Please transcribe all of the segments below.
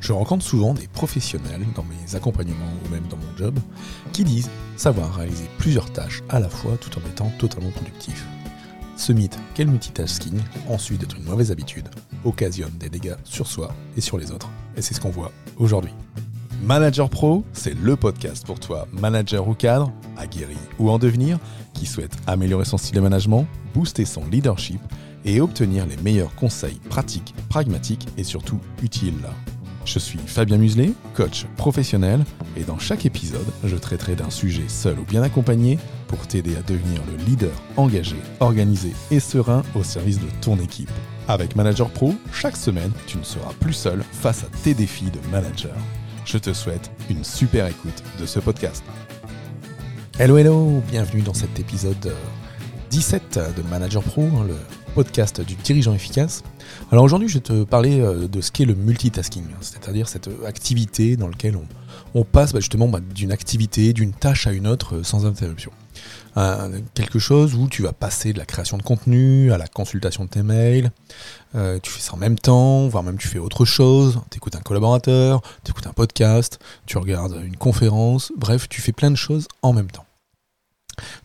Je rencontre souvent des professionnels dans mes accompagnements ou même dans mon job qui disent savoir réaliser plusieurs tâches à la fois tout en étant totalement productif. Ce mythe qu'est le multitasking, ensuite d'être une mauvaise habitude, occasionne des dégâts sur soi et sur les autres. Et c'est ce qu'on voit aujourd'hui. Manager Pro, c'est le podcast pour toi, manager ou cadre, aguerri ou en devenir, qui souhaite améliorer son style de management, booster son leadership et obtenir les meilleurs conseils pratiques, pragmatiques et surtout utiles. Je suis Fabien Muselet, coach professionnel, et dans chaque épisode, je traiterai d'un sujet seul ou bien accompagné pour t'aider à devenir le leader engagé, organisé et serein au service de ton équipe. Avec Manager Pro, chaque semaine, tu ne seras plus seul face à tes défis de manager. Je te souhaite une super écoute de ce podcast. Hello, hello, bienvenue dans cet épisode 17 de Manager Pro, hein, podcast du dirigeant efficace. Alors aujourd'hui, je vais te parler euh, de ce qu'est le multitasking, hein, c'est-à-dire cette activité dans laquelle on, passe bah, justement bah, d'une activité, d'une tâche à une autre euh, sans interruption. Euh, quelque chose où tu vas passer de la création de contenu à la consultation de tes mails, tu fais ça en même temps, voire même tu fais autre chose, tu écoutes un collaborateur, tu écoutes un podcast, tu regardes une conférence, bref, tu fais plein de choses en même temps.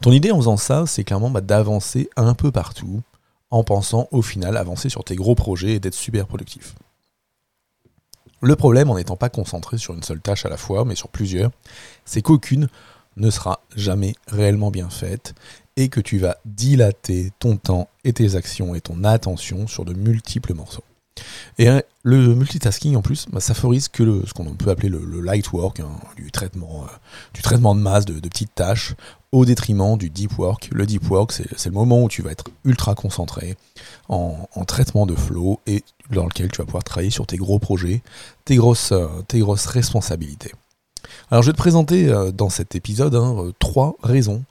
Ton idée en faisant ça, c'est clairement bah, d'avancer un peu partout, en pensant au final avancer sur tes gros projets et d'être super productif. Le problème en n'étant pas concentré sur une seule tâche à la fois, mais sur plusieurs, c'est qu'aucune ne sera jamais réellement bien faite et que tu vas dilater ton temps et tes actions et ton attention sur de multiples morceaux. Et hein, le multitasking en plus, bah, ça favorise que ce qu'on peut appeler le, light work, hein, du, traitement, euh, du traitement de masse de, petites tâches, au détriment du deep work. Le deep work, c'est le moment où tu vas être ultra concentré en, traitement de flow et dans lequel tu vas pouvoir travailler sur tes gros projets, tes grosses, euh, tes grosses responsabilités. Alors je vais te présenter euh, dans cet épisode hein, euh, trois raisons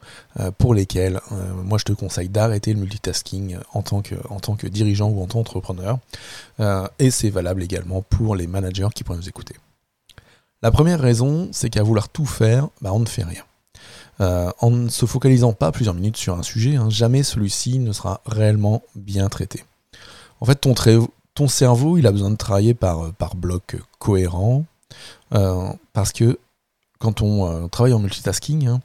pour lesquelles moi je te conseille d'arrêter le multitasking en tant, que, en tant que dirigeant ou en tant qu'entrepreneur. et c'est valable également pour les managers qui pourraient nous écouter. La première raison, c'est qu'à vouloir tout faire, bah, on ne fait rien. Euh, en ne se focalisant pas plusieurs minutes sur un sujet, hein, jamais celui-ci ne sera réellement bien traité. En fait, ton, cerveau, il a besoin de travailler par, par bloc cohérent, euh, parce que quand on euh, travaille en multitasking, hein,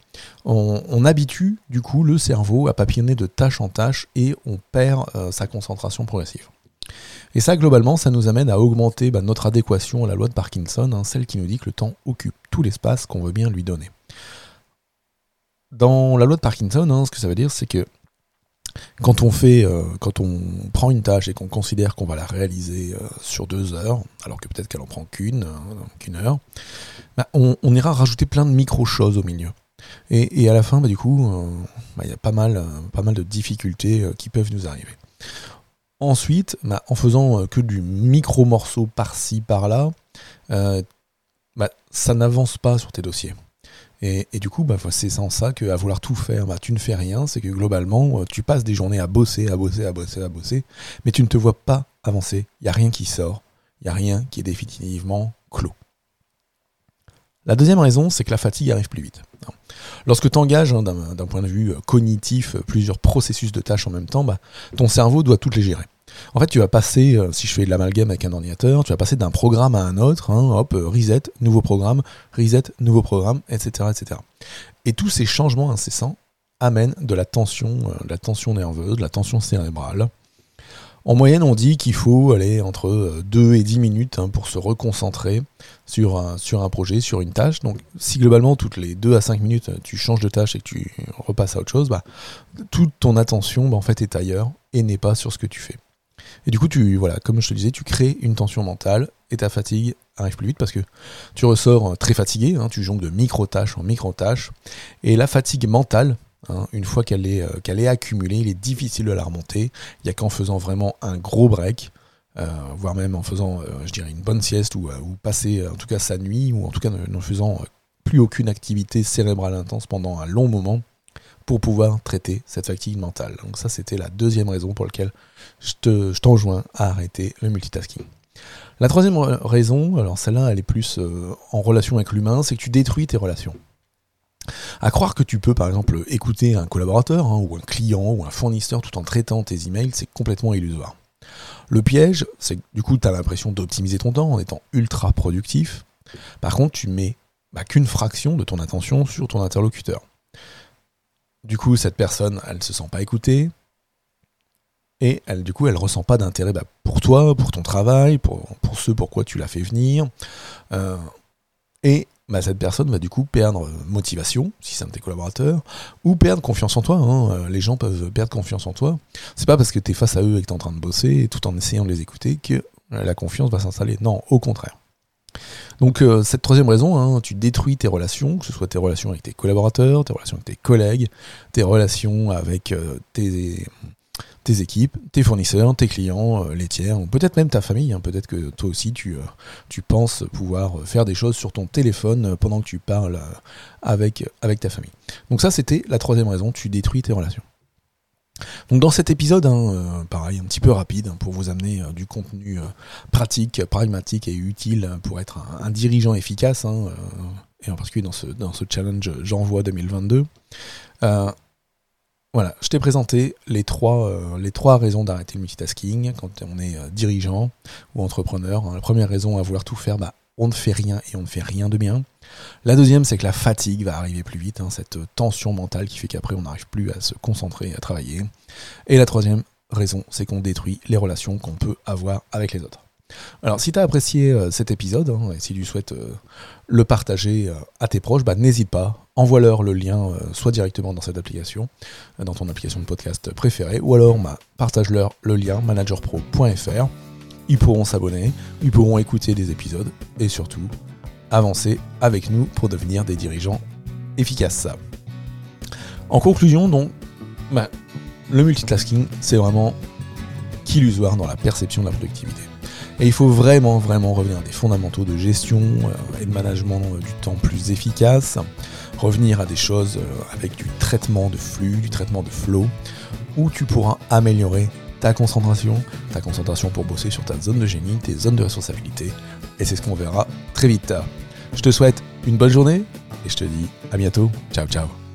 on, habitue du coup le cerveau à papillonner de tâche en tâche et on perd sa concentration progressive. Et ça, globalement, ça nous amène à augmenter bah, notre adéquation à la loi de Parkinson, hein, celle qui nous dit que le temps occupe tout l'espace qu'on veut bien lui donner. Dans la loi de Parkinson, hein, ce que ça veut dire, c'est que quand on fait, euh, quand on prend une tâche et qu'on considère qu'on va la réaliser euh, sur deux heures, alors que peut-être qu'elle en prend qu'une, hein, heure, bah, on, ira rajouter plein de micro-choses au milieu. Et, à la fin, bah, du coup, euh, bah, il y a pas mal, pas mal de difficultés qui peuvent nous arriver. Ensuite, en faisant que du micro-morceau par-ci, par-là, ça n'avance pas sur tes dossiers. Et, du coup, bah, c'est sans ça qu'à vouloir tout faire, bah, tu ne fais rien. C'est que globalement, euh, tu passes des journées à bosser, à bosser, à bosser, à bosser, mais tu ne te vois pas avancer. Il n'y a rien qui sort. Il n'y a rien qui est définitivement clos. La deuxième raison, c'est que la fatigue arrive plus vite. Lorsque tu engages hein, d'un point de vue euh, cognitif plusieurs processus de tâches en même temps, bah, ton cerveau doit toutes les gérer. En fait, tu vas passer, euh, si je fais de l'amalgame avec un ordinateur, tu vas passer d'un programme à un autre, hein, hop, euh, reset, nouveau programme, reset, nouveau programme, etc., etc. Et tous ces changements incessants amènent de la tension, euh, de la tension nerveuse, de la tension cérébrale. En moyenne, on dit qu'il faut aller entre 2 et 10 minutes hein, pour se reconcentrer sur un, projet, sur une tâche. Donc, si globalement, toutes les 2 à 5 minutes, tu changes de tâche et que tu repasses à autre chose, bah, toute ton attention bah, fait, est ailleurs et n'est pas sur ce que tu fais. Et du coup, tu, voilà, comme je te disais, tu crées une tension mentale et ta fatigue arrive plus vite parce que tu ressors très fatigué, hein, tu jongles de micro-tâches en micro-tâches. Et la fatigue mentale, hein, une fois qu'elle est, euh, qu'elle est accumulée, il est difficile de la remonter. Il n'y a qu'en faisant vraiment un gros break voire même en faisant, une bonne sieste ou, ou, passer en tout cas sa nuit, ou en tout cas ne faisant plus aucune activité cérébrale intense pendant un long moment pour pouvoir traiter cette fatigue mentale. Donc ça, c'était la deuxième raison pour laquelle je t'enjoins à arrêter le multitasking. La troisième raison, alors celle-là, elle est plus euh, en relation avec l'humain, c'est que tu détruis tes relations. À croire que tu peux, par exemple, écouter un collaborateur, hein, ou un client, ou un fournisseur tout en traitant tes emails, c'est complètement illusoire. Le piège, c'est que du coup, tu as l'impression d'optimiser ton temps en étant ultra productif. Par contre, tu mets bah, qu'une fraction de ton attention sur ton interlocuteur. Du coup, cette personne, elle ne se sent pas écoutée, et elle, du coup, elle ressent pas d'intérêt bah, pour toi, pour ton travail, pour, pour ce pourquoi tu l'as fait venir. Euh, et bah, cette personne va du coup perdre motivation, si c'est un de tes collaborateurs, ou perdre confiance en toi. Hein. Euh, les gens peuvent perdre confiance en toi. C'est pas parce que tu es face à eux et que tu es en train de bosser, tout en essayant de les écouter, que la confiance va s'installer. Non, au contraire. Donc euh, cette troisième raison, hein, tu détruis tes relations, que ce soit tes relations avec tes collaborateurs, tes relations avec tes collègues, tes relations avec tes, tes équipes, tes fournisseurs, tes clients, euh, les tiers, ou peut-être même ta famille. Hein. Peut-être que toi aussi tu, euh, penses pouvoir faire des choses sur ton téléphone euh, pendant que tu parles avec, avec ta famille. Donc ça c'était la troisième raison, tu détruis tes relations. Donc dans cet épisode, hein, pareil, un petit peu rapide, hein, pour vous amener du contenu pratique, pragmatique et utile pour être un, dirigeant efficace, et en particulier dans ce, dans ce challenge J'envoie 2022. Voilà, je t'ai présenté les trois, euh, les trois raisons d'arrêter le multitasking quand on est euh, dirigeant ou entrepreneur. Hein. La première raison à vouloir tout faire, bah, on ne fait rien et on ne fait rien de bien. La deuxième, c'est que la fatigue va arriver plus vite, hein, cette tension mentale qui fait qu'après on n'arrive plus à se concentrer, à travailler. Et la troisième raison, c'est qu'on détruit les relations qu'on peut avoir avec les autres. Alors, si tu as apprécié euh, cet épisode, hein, et si tu souhaites euh, le partager euh, à tes proches, bah, n'hésite pas, envoie-leur le lien, soit directement dans cette application, dans ton application de podcast préférée, ou alors bah, partage-leur le lien managerpro.fr. Ils pourront s'abonner, ils pourront écouter des épisodes, et surtout, avancer avec nous pour devenir des dirigeants efficaces. En conclusion, donc, bah, le multitasking, c'est vraiment qu'illusoire dans la perception de la productivité. Et il faut vraiment, vraiment revenir à des fondamentaux de gestion euh, et de management euh, du temps plus efficace, revenir à des choses euh, avec du traitement de flux, du traitement de flow, où tu pourras améliorer ta concentration, ta concentration pour bosser sur ta zone de génie, tes zones de responsabilité, et c'est ce qu'on verra très vite. Je te souhaite une bonne journée, et je te dis à bientôt. Ciao, ciao.